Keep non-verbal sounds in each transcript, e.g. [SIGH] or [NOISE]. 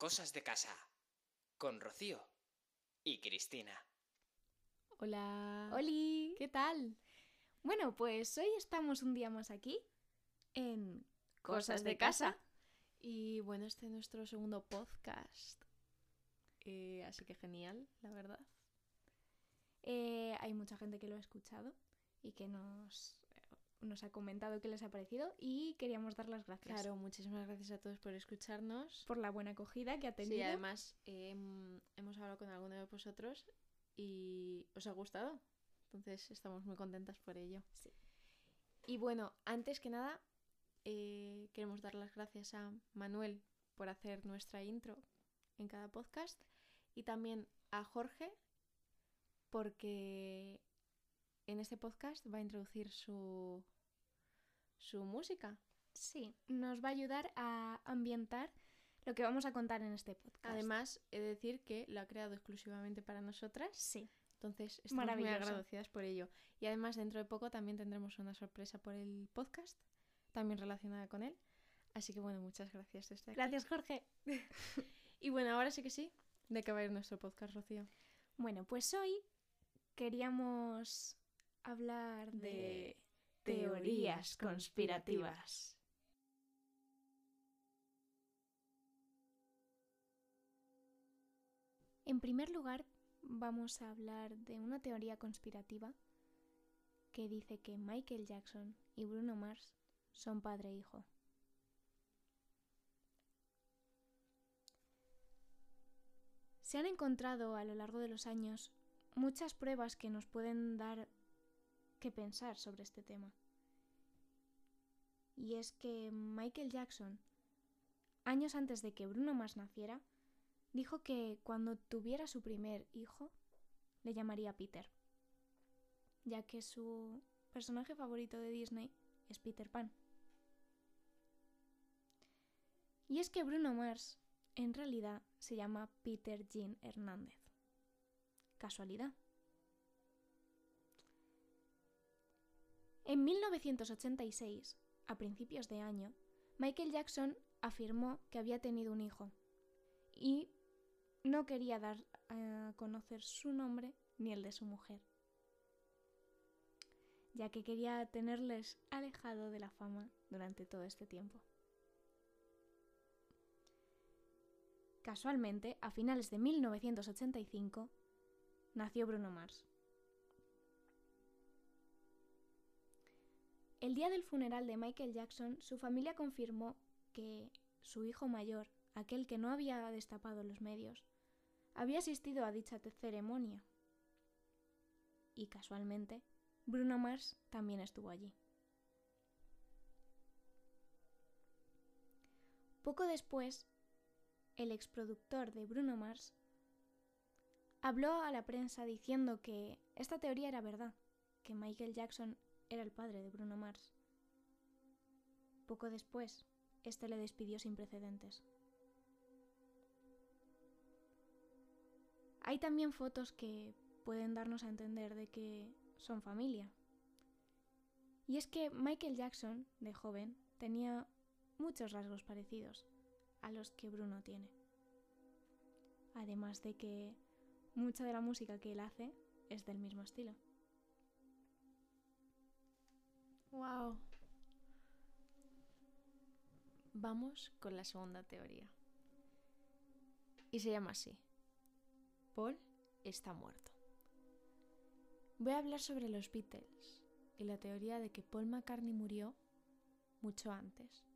Cosas de casa con Rocío y Cristina. Hola. ¡Holi! ¿Qué tal? Bueno, pues hoy estamos un día más aquí en Cosas de casa. Y bueno, este es nuestro segundo podcast. Eh, así que genial, la verdad. Eh, hay mucha gente que lo ha escuchado y que nos, nos ha comentado qué les ha parecido y queríamos dar las gracias Claro, muchísimas gracias a todos por escucharnos. por la buena acogida que ha tenido. Sí, además eh, hem- hemos hablado con alguno de vosotros y os ha gustado. Entonces estamos muy contentas por ello. Sí. Y bueno, antes que nada, eh, queremos dar las gracias a Manuel por hacer nuestra intro en cada podcast y también a Jorge porque en este podcast va a introducir su, su música. Sí, nos va a ayudar a ambientar lo que vamos a contar en este podcast. Además, he de decir que lo ha creado exclusivamente para nosotras. sí. Entonces, estamos muy agradecidas por ello. Y además, dentro de poco también tendremos una sorpresa por el podcast, también relacionada con él. Así que bueno, muchas gracias aquí. Gracias, Jorge. [LAUGHS] Y bueno, ahora sí que sí, ¿de qué va a ir nuestro podcast, Rocío? Bueno, pues hoy queríamos hablar de, teorías conspirativas. En primer lugar, vamos a hablar de una teoría conspirativa que dice que Michael Jackson y Bruno Mars son padre e hijo. Se han encontrado a lo largo de los años muchas pruebas que nos pueden dar que pensar sobre este tema. Y es que Michael Jackson, años antes de que Bruno Mars naciera, dijo que cuando tuviera su primer hijo, le llamaría Peter, ya que su personaje favorito de Disney es Peter Pan. Y es que Bruno Mars en realidad se llama Peter Jean Hernández. ¿Casualidad? En 1986, a principios de año, Michael Jackson afirmó que había tenido un hijo y no quería dar a conocer su nombre ni el de su mujer, ya que quería tenerles alejado de la fama durante todo este tiempo. Casualmente, a finales de 1985, nació Bruno Mars. El día del funeral de Michael Jackson, su familia confirmó que su hijo mayor, aquel que no había destapado los medios, había asistido a dicha ceremonia. Y casualmente, Bruno Mars también estuvo allí. Poco después, el exproductor de Bruno Mars habló a la prensa diciendo que esta teoría era verdad, que Michael Jackson era el padre de Bruno Mars. Poco después, este le despidió sin precedentes. Hay también fotos que pueden darnos a entender de que son familia. Y es que Michael Jackson, de joven, tenía muchos rasgos parecidos a los que Bruno tiene. Además de que mucha de la música que él hace es del mismo estilo. ¡Wow! Vamos con la segunda teoría. Y se llama así. Paul está muerto. Voy a hablar sobre los Beatles y la teoría de que Paul McCartney murió mucho antes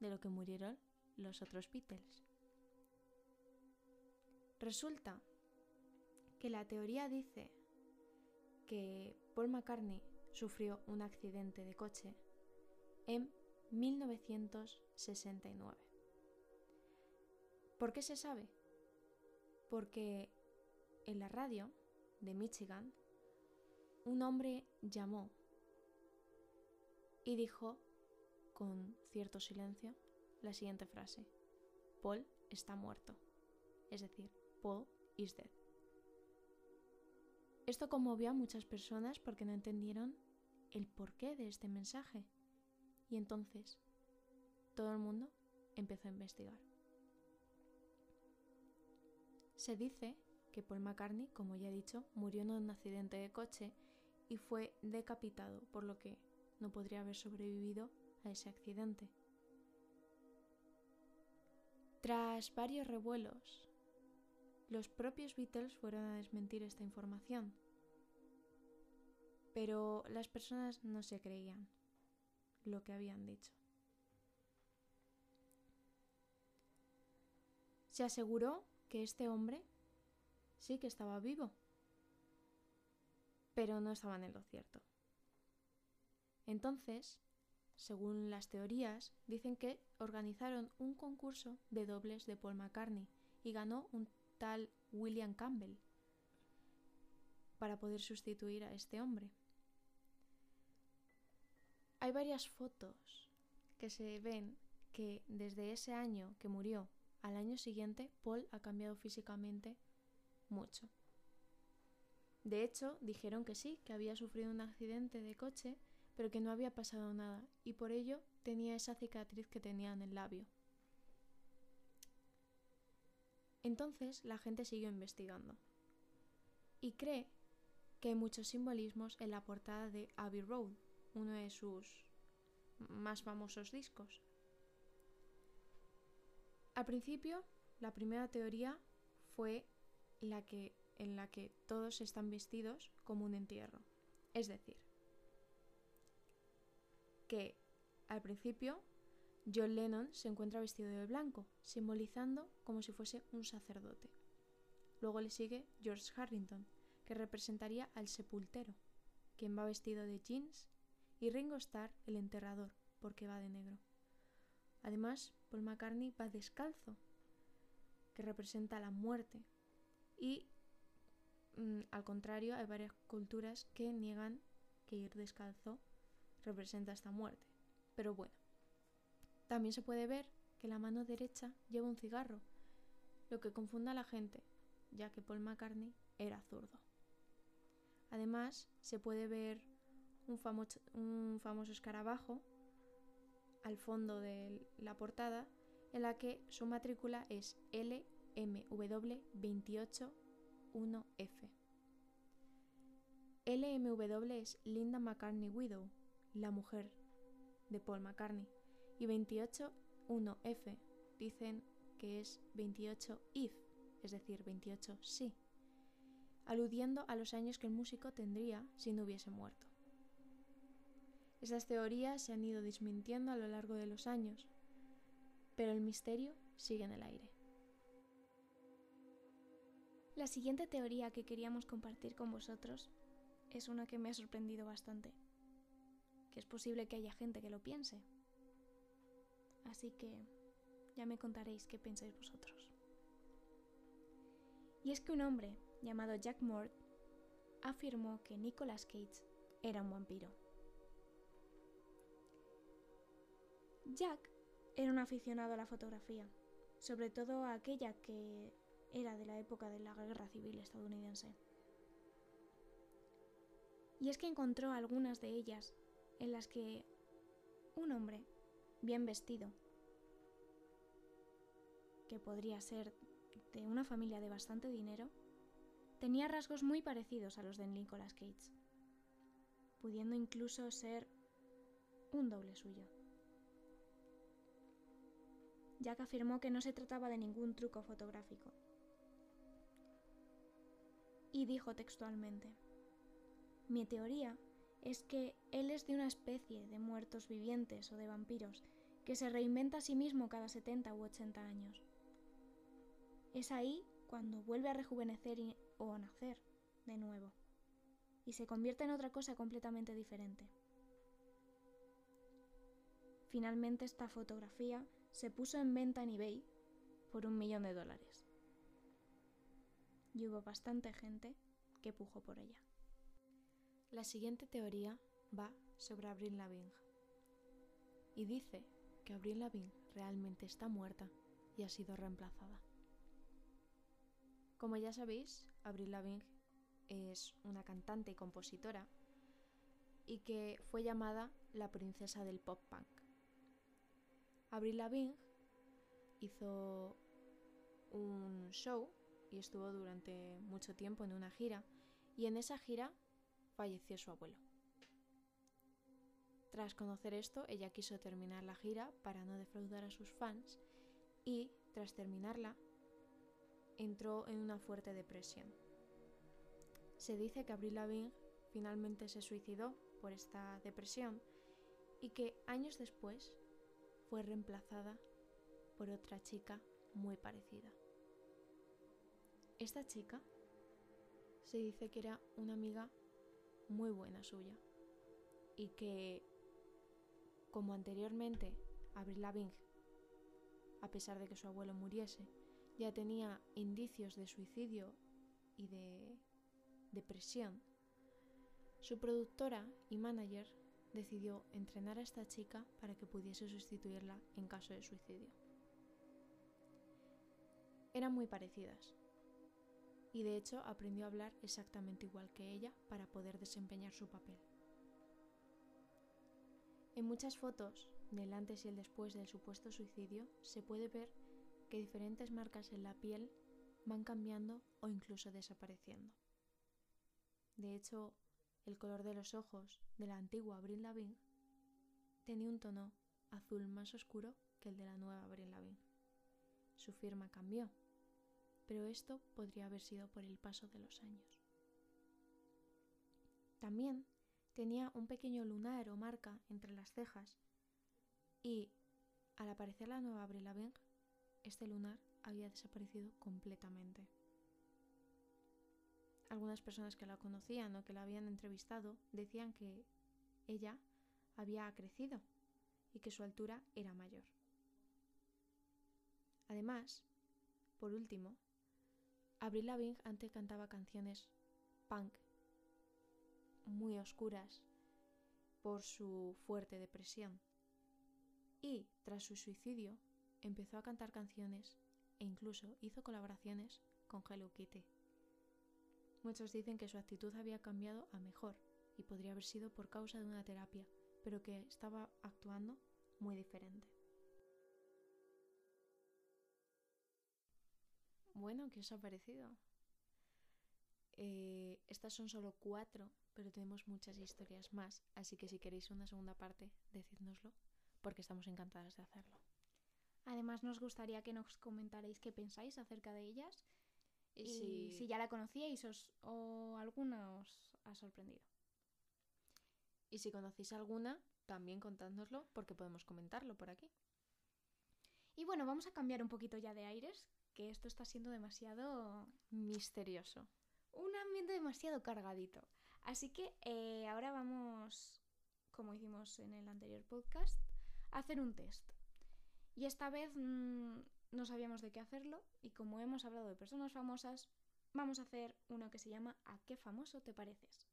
de lo que murieron los otros Beatles. Resulta que la teoría dice que Paul McCartney sufrió un accidente de coche en 1969. ¿Por qué se sabe? Porque en la radio de Michigan un hombre llamó y dijo con cierto silencio la siguiente frase. Paul está muerto. Es decir, Paul is dead. Esto conmovió a muchas personas porque no entendieron el porqué de este mensaje. Y entonces todo el mundo empezó a investigar. Se dice que Paul McCartney, como ya he dicho, murió en un accidente de coche y fue decapitado, por lo que no podría haber sobrevivido a ese accidente. Tras varios revuelos, los propios Beatles fueron a desmentir esta información, pero las personas no se creían lo que habían dicho. Se aseguró que este hombre sí que estaba vivo, pero no estaban en lo cierto. Entonces, según las teorías, dicen que organizaron un concurso de dobles de Paul McCartney y ganó un tal William Campbell para poder sustituir a este hombre. Hay varias fotos que se ven que desde ese año que murió al año siguiente Paul ha cambiado físicamente mucho. De hecho, dijeron que sí, que había sufrido un accidente de coche, pero que no había pasado nada, y por ello tenía esa cicatriz que tenía en el labio. Entonces la gente siguió investigando y cree que hay muchos simbolismos en la portada de Abbey Road, uno de sus más famosos discos. Al principio, la primera teoría fue la que, en la que todos están vestidos como un entierro. Es decir, que al principio John Lennon se encuentra vestido de blanco, simbolizando como si fuese un sacerdote. Luego le sigue George Harrington, que representaría al sepultero, quien va vestido de jeans, y Ringo Starr, el enterrador, porque va de negro. Además, Paul McCartney va descalzo, que representa la muerte. Y mm, al contrario, hay varias culturas que niegan que ir descalzo representa esta muerte. Pero bueno, también se puede ver que la mano derecha lleva un cigarro, lo que confunde a la gente, ya que Paul McCartney era zurdo. Además, se puede ver un, famoso escarabajo al fondo de la portada en la que su matrícula es LMW281F. LMW es Linda McCartney Widow, la mujer de Paul McCartney, y 281F dicen que es 28 if, es decir, 28 sí, aludiendo a los años que el músico tendría si no hubiese muerto. Esas teorías se han ido desmintiendo a lo largo de los años, pero el misterio sigue en el aire. La siguiente teoría que queríamos compartir con vosotros es una que me ha sorprendido bastante, que es posible que haya gente que lo piense. Así que ya me contaréis qué pensáis vosotros. Y es que un hombre llamado Jack Mort afirmó que Nicolas Cage era un vampiro. Jack era un aficionado a la fotografía, sobre todo a aquella que era de la época de la Guerra Civil estadounidense. Y es que encontró algunas de ellas en las que un hombre, bien vestido, que podría ser de una familia de bastante dinero, tenía rasgos muy parecidos a los de Nicolas Cage, pudiendo incluso ser un doble suyo. Jack afirmó que no se trataba de ningún truco fotográfico. Y dijo textualmente, mi teoría es que él es de una especie de muertos vivientes o de vampiros que se reinventa a sí mismo cada 70 u 80 años. Es ahí cuando vuelve a rejuvenecer o a nacer de nuevo y se convierte en otra cosa completamente diferente. Finalmente esta fotografía se puso en venta en eBay por un millón de dólares. Y hubo bastante gente que pujó por ella. La siguiente teoría va sobre Avril Lavigne y dice que Avril Lavigne realmente está muerta y ha sido reemplazada. Como ya sabéis, Avril Lavigne es una cantante y compositora y que fue llamada la princesa del pop punk. Avril Lavigne hizo un show y estuvo durante mucho tiempo en una gira y en esa gira falleció su abuelo. Tras conocer esto, ella quiso terminar la gira para no defraudar a sus fans y, tras terminarla, entró en una fuerte depresión. Se dice que Avril Lavigne finalmente se suicidó por esta depresión y que años después fue reemplazada por otra chica muy parecida. Esta chica se dice que era una amiga muy buena suya y que, como anteriormente Avril Lavigne, a pesar de que su abuelo muriese, ya tenía indicios de suicidio y de depresión, su productora y manager decidió entrenar a esta chica para que pudiese sustituirla en caso de suicidio. Eran muy parecidas, y de hecho aprendió a hablar exactamente igual que ella para poder desempeñar su papel. En muchas fotos del antes y el después del supuesto suicidio se puede ver que diferentes marcas en la piel van cambiando o incluso desapareciendo. De hecho, el color de los ojos de la antigua Avril Lavigne tenía un tono azul más oscuro que el de la nueva Avril Lavigne. Su firma cambió, pero esto podría haber sido por el paso de los años. También tenía un pequeño lunar o marca entre las cejas y, al aparecer la nueva Avril Lavigne, este lunar había desaparecido completamente. Algunas personas que la conocían o que la habían entrevistado decían que ella había crecido y que su altura era mayor. Además, por último, Avril Lavigne antes cantaba canciones punk muy oscuras por su fuerte depresión. Y tras su suicidio empezó a cantar canciones e incluso hizo colaboraciones con Hello Kitty. Muchos dicen que su actitud había cambiado a mejor y podría haber sido por causa de una terapia, pero que estaba actuando muy diferente. Bueno, ¿qué os ha parecido? Eh, estas son solo cuatro, pero tenemos muchas historias más, así que si queréis una segunda parte, decídnoslo, porque estamos encantadas de hacerlo. Además, nos gustaría que nos comentarais qué pensáis acerca de ellas Y, si, ya la conocíais os- o alguna os ha sorprendido. y si conocéis alguna, también contádnoslo, porque podemos comentarlo por aquí. Y bueno, vamos a cambiar un poquito ya de aires, que esto está siendo demasiado... Misterioso. un ambiente demasiado cargadito. Así que eh, ahora vamos, como hicimos en el anterior podcast, a hacer un test. Y esta vez mm, no sabíamos de qué hacerlo y como hemos hablado de personas famosas, vamos a hacer uno que se llama ¿A qué famoso te pareces?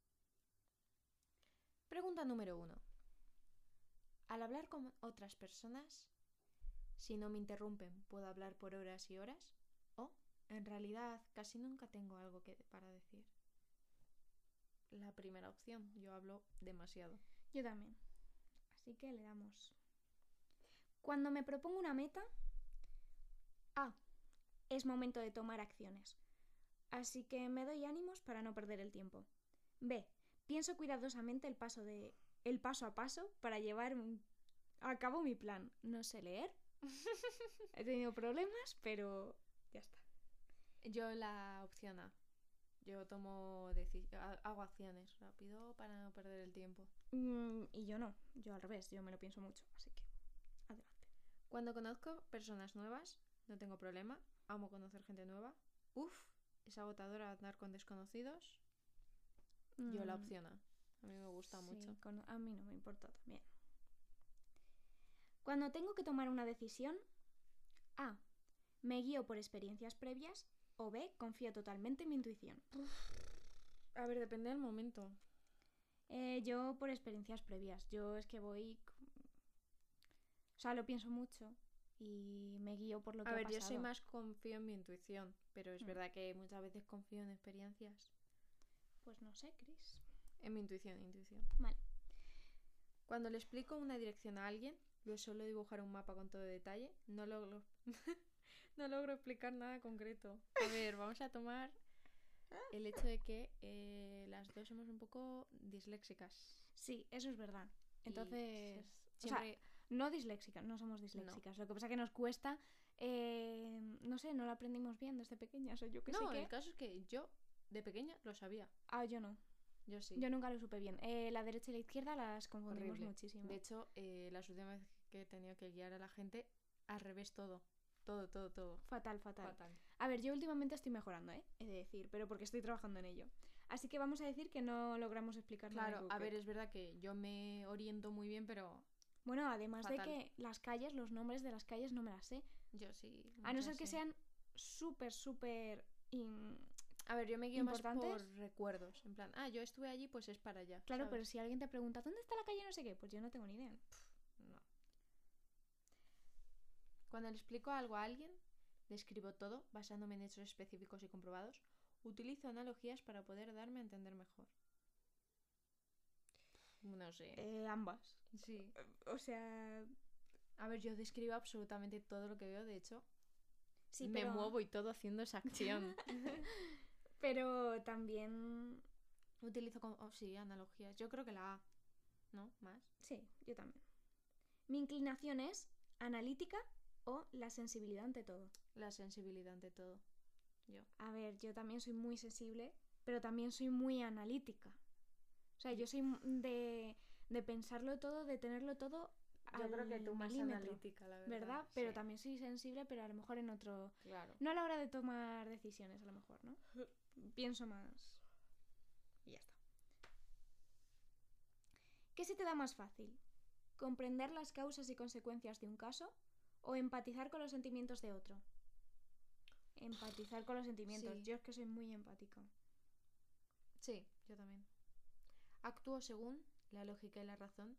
Pregunta número uno. Al hablar con otras personas, si no me interrumpen, ¿puedo hablar por horas y horas? ¿O, en realidad, casi nunca tengo algo que para decir? La primera opción, yo hablo demasiado. Yo también. Así que le damos. Cuando me propongo una meta, A. Es momento de tomar acciones. Así que me doy ánimos para no perder el tiempo. B. Pienso cuidadosamente el paso de el paso a paso para llevar a cabo mi plan. No sé leer. [LAUGHS] He tenido problemas, pero ya está. Yo la opción A. Yo tomo hago acciones rápido para no perder el tiempo. Mm, y yo no, yo al revés, yo me lo pienso mucho, así que adelante. Cuando conozco personas nuevas, no tengo problema. Amo conocer gente nueva. Uf, es agotador andar con desconocidos. Yo la Mm, opción A. A mí me gusta Sí, mucho. con- a mí no me importa también. Cuando tengo que tomar una decisión, A. Me guío por experiencias previas o B. Confío totalmente en mi intuición. A ver, depende del momento. Eh, yo por experiencias previas. Yo es que voy... O sea, lo pienso mucho y me guío por lo que A ha ver, yo soy más confío en mi intuición, pero es Mm. verdad que muchas veces confío en experiencias. Pues no sé, Chris. En mi intuición, intuición. Vale. Cuando le explico una dirección a alguien, lo suelo dibujar un mapa con todo detalle. No logro, [LAUGHS] No logro explicar nada concreto. A ver, vamos a tomar el hecho de que eh, las dos somos un poco disléxicas. Sí, eso es verdad. Entonces, o sea, siempre- no disléxicas, no somos disléxicas. Lo que pasa que nos cuesta, eh, no sé, no lo aprendimos bien desde pequeñas. O yo que no, sé el qué. caso es que yo de pequeña lo sabía. Ah, yo no. Yo sí. Yo nunca lo supe bien. Eh, la derecha y la izquierda las confundimos Horrible. muchísimo. De hecho, eh, las últimas veces que he tenido que guiar a la gente, al revés todo. Todo, todo, todo. Fatal, fatal. Fatal. A ver, yo últimamente estoy mejorando, ¿eh? He de decir, pero porque estoy trabajando en ello. Así que vamos a decir que no logramos explicar nada. Claro, a ver, es verdad que yo me oriento muy bien, pero Bueno, además fatal. de que las calles, los nombres de las calles no me las sé. yo sí. A no ser que sean súper, súper... in- A ver, yo me guío más por recuerdos. En plan, ah, yo estuve allí, pues es para allá. Claro, ¿sabes? pero si alguien te pregunta, ¿dónde está la calle no sé qué? Pues yo no tengo ni idea. No. Cuando le explico algo a alguien, le escribo todo basándome en hechos específicos y comprobados. Utilizo analogías para poder darme a entender mejor. No sé. Eh, ambas. sí. O sea... A ver, yo describo absolutamente todo lo que veo. De hecho, Sí, me pero... muevo y todo haciendo esa acción. [LAUGHS] Pero también... Utilizo, como, oh, sí, analogías. Yo creo que la A. ¿No? Más. Sí, yo también. Mi inclinación es analítica o la sensibilidad ante todo. La sensibilidad ante todo. Yo. A ver, yo también soy muy sensible, pero también soy muy analítica. O sea, yo soy de, de pensarlo todo, de tenerlo todo. Yo creo que tú más analítica, la verdad. ¿Verdad? Pero sí. también soy sensible, pero a lo mejor en otro... Claro. No a la hora de tomar decisiones, a lo mejor, ¿no? [LAUGHS] Pienso más. Y ya está. ¿Qué se te da más fácil? ¿Comprender las causas y consecuencias de un caso o empatizar con los sentimientos de otro? Empatizar con los sentimientos. Sí. Yo es que soy muy empática. Sí, yo también. Actúo según la lógica y la razón,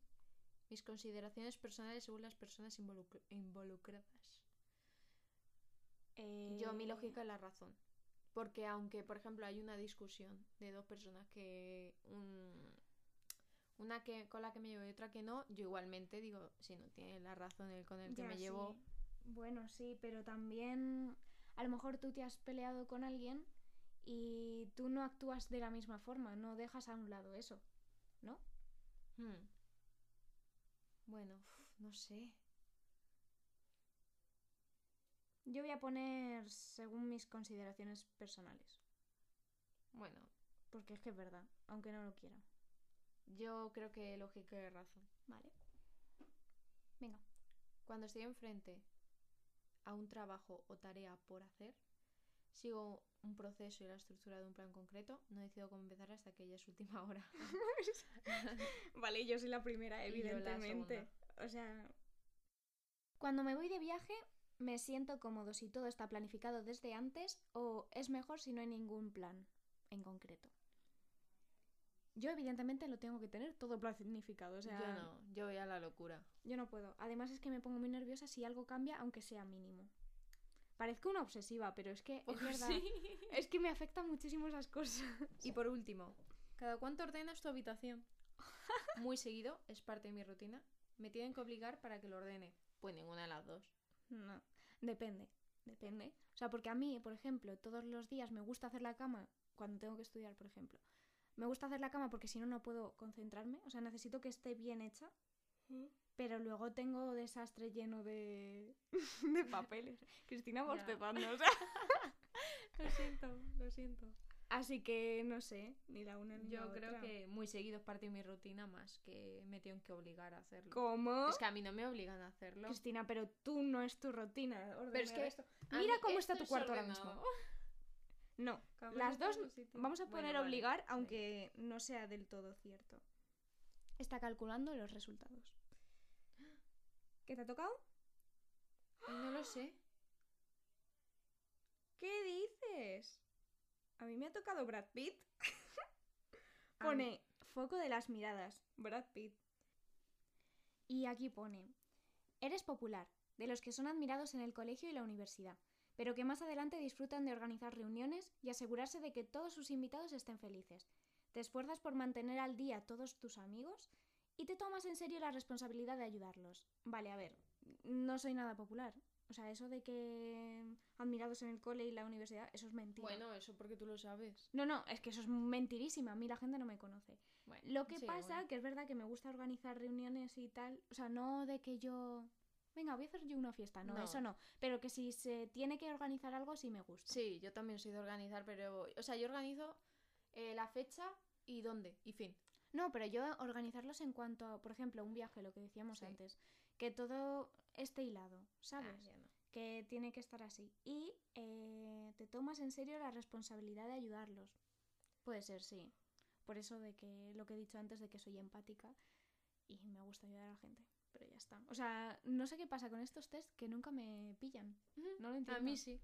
mis consideraciones personales según las personas involucr- involucradas. Yo, mi Eh, lógica es la razón. Porque aunque, por ejemplo, hay una discusión de dos personas que... un- una que con la que me llevo y otra que no, yo igualmente digo, si no tiene la razón el con el que ya, me llevo... sí. Bueno, sí, pero también a lo mejor tú te has peleado con alguien y tú no actúas de la misma forma, no dejas a un lado eso, ¿no? Hmm. Bueno, uf, no sé. Yo voy a poner según mis consideraciones personales, Bueno, porque es que es verdad, aunque no lo quiera. yo creo que lógica y razón. Vale. Venga. Cuando estoy enfrente a un trabajo o tarea por hacer, sigo un proceso y la estructura de un plan concreto, no decido cómo empezar hasta que ya es última [LAUGHS] hora. [LAUGHS] vale, yo soy la primera, la evidentemente. o sea... Cuando me voy de viaje, me siento cómodo si todo está planificado desde antes o es mejor si no hay ningún plan en concreto. Yo evidentemente lo tengo que tener todo planificado, o sea, Yo no, yo voy a la locura. yo no puedo. Además es que me pongo muy nerviosa si algo cambia, aunque sea mínimo. Parezco una obsesiva, pero es que es verdad. Es que me afectan muchísimo esas cosas. [LAUGHS] Y por último, ¿cada cuánto ordenas tu habitación? [LAUGHS] Muy seguido, es parte de mi rutina. Me tienen que obligar para que lo ordene. Pues ninguna de las dos. No, depende, depende. O sea, porque a mí, por ejemplo, todos los días me gusta hacer la cama cuando tengo que estudiar, por ejemplo. Me gusta hacer la cama porque si no, no puedo concentrarme. O sea, necesito que esté bien hecha. Pero luego tengo desastre lleno de, [LAUGHS] de papeles. Cristina bostezando, o [LAUGHS] sea. Lo siento, lo siento. Así que no sé, ni la una ni la Yo creo otra. que muy seguido es parte de mi rutina más que me tienen que obligar a hacerlo. ¿Cómo? Es que a mí no me obligan a hacerlo. Cristina, pero tú no es tu rutina. Pero es que esto. Mira cómo está tu cuarto ahora mismo. No, [LAUGHS] las dos vamos a Bueno, poner vale, obligar, sí. aunque no sea del todo cierto. Está calculando los resultados. ¿Qué te ha tocado? No lo sé. ¿Qué dices? A mí me ha tocado Brad Pitt. [LAUGHS] Pone foco de las miradas, Brad Pitt. Y aquí pone, eres popular, de los que son admirados en el colegio y la universidad, pero que más adelante disfrutan de organizar reuniones y asegurarse de que todos sus invitados estén felices. Te esfuerzas por mantener al día a todos tus amigos y te tomas en serio la responsabilidad de ayudarlos. Vale, a ver, no soy nada popular. O sea, eso de que admirados en el cole y la universidad, eso es mentira. Bueno, eso porque tú lo sabes. No, no, es que eso es mentirísima. A mí la gente no me conoce. Bueno, Lo que sí, pasa, bueno. que es verdad que me gusta organizar reuniones y tal. O sea, no de que yo. Venga, voy a hacer yo una fiesta. No, No. eso no. Pero que si se tiene que organizar algo, sí me gusta. Sí, yo también soy de organizar, pero. O sea, yo organizo eh, la fecha y dónde, y fin. No, pero yo organizarlos en cuanto a, por ejemplo, un viaje, lo que decíamos Sí. antes. Que todo esté hilado, ¿sabes? Ah, no. que tiene que estar así. Y eh, te tomas en serio la responsabilidad de ayudarlos. Puede ser, sí. Por eso de que lo que he dicho antes de que soy empática y me gusta ayudar a la gente. Pero ya está. O sea, no sé qué pasa con estos test que nunca me pillan. No lo entiendo. A mí sí.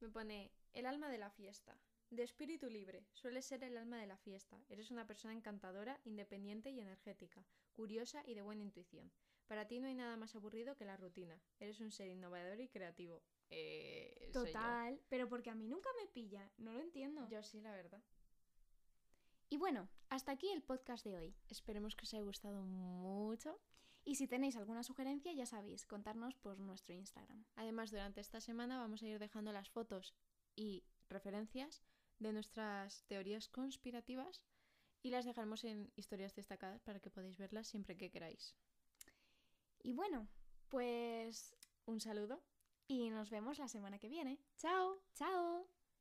Me pone el alma de la fiesta. De espíritu libre. Suele ser el alma de la fiesta. Eres una persona encantadora, independiente y energética, curiosa y de buena intuición. Para ti no hay nada más aburrido que la rutina. Eres un ser innovador y creativo. Eh. Total, pero porque a mí nunca me pilla. No lo entiendo. Yo sí, la verdad. Y bueno, hasta aquí el podcast de hoy. Esperemos que os haya gustado mucho. Y si tenéis alguna sugerencia, ya sabéis, contarnos por nuestro Instagram. Además, durante esta semana vamos a ir dejando las fotos y referencias de nuestras teorías conspirativas y las dejaremos en historias destacadas para que podáis verlas siempre que queráis. Y bueno, pues Un saludo. y nos vemos la semana que viene. ¡Chao! ¡Chao!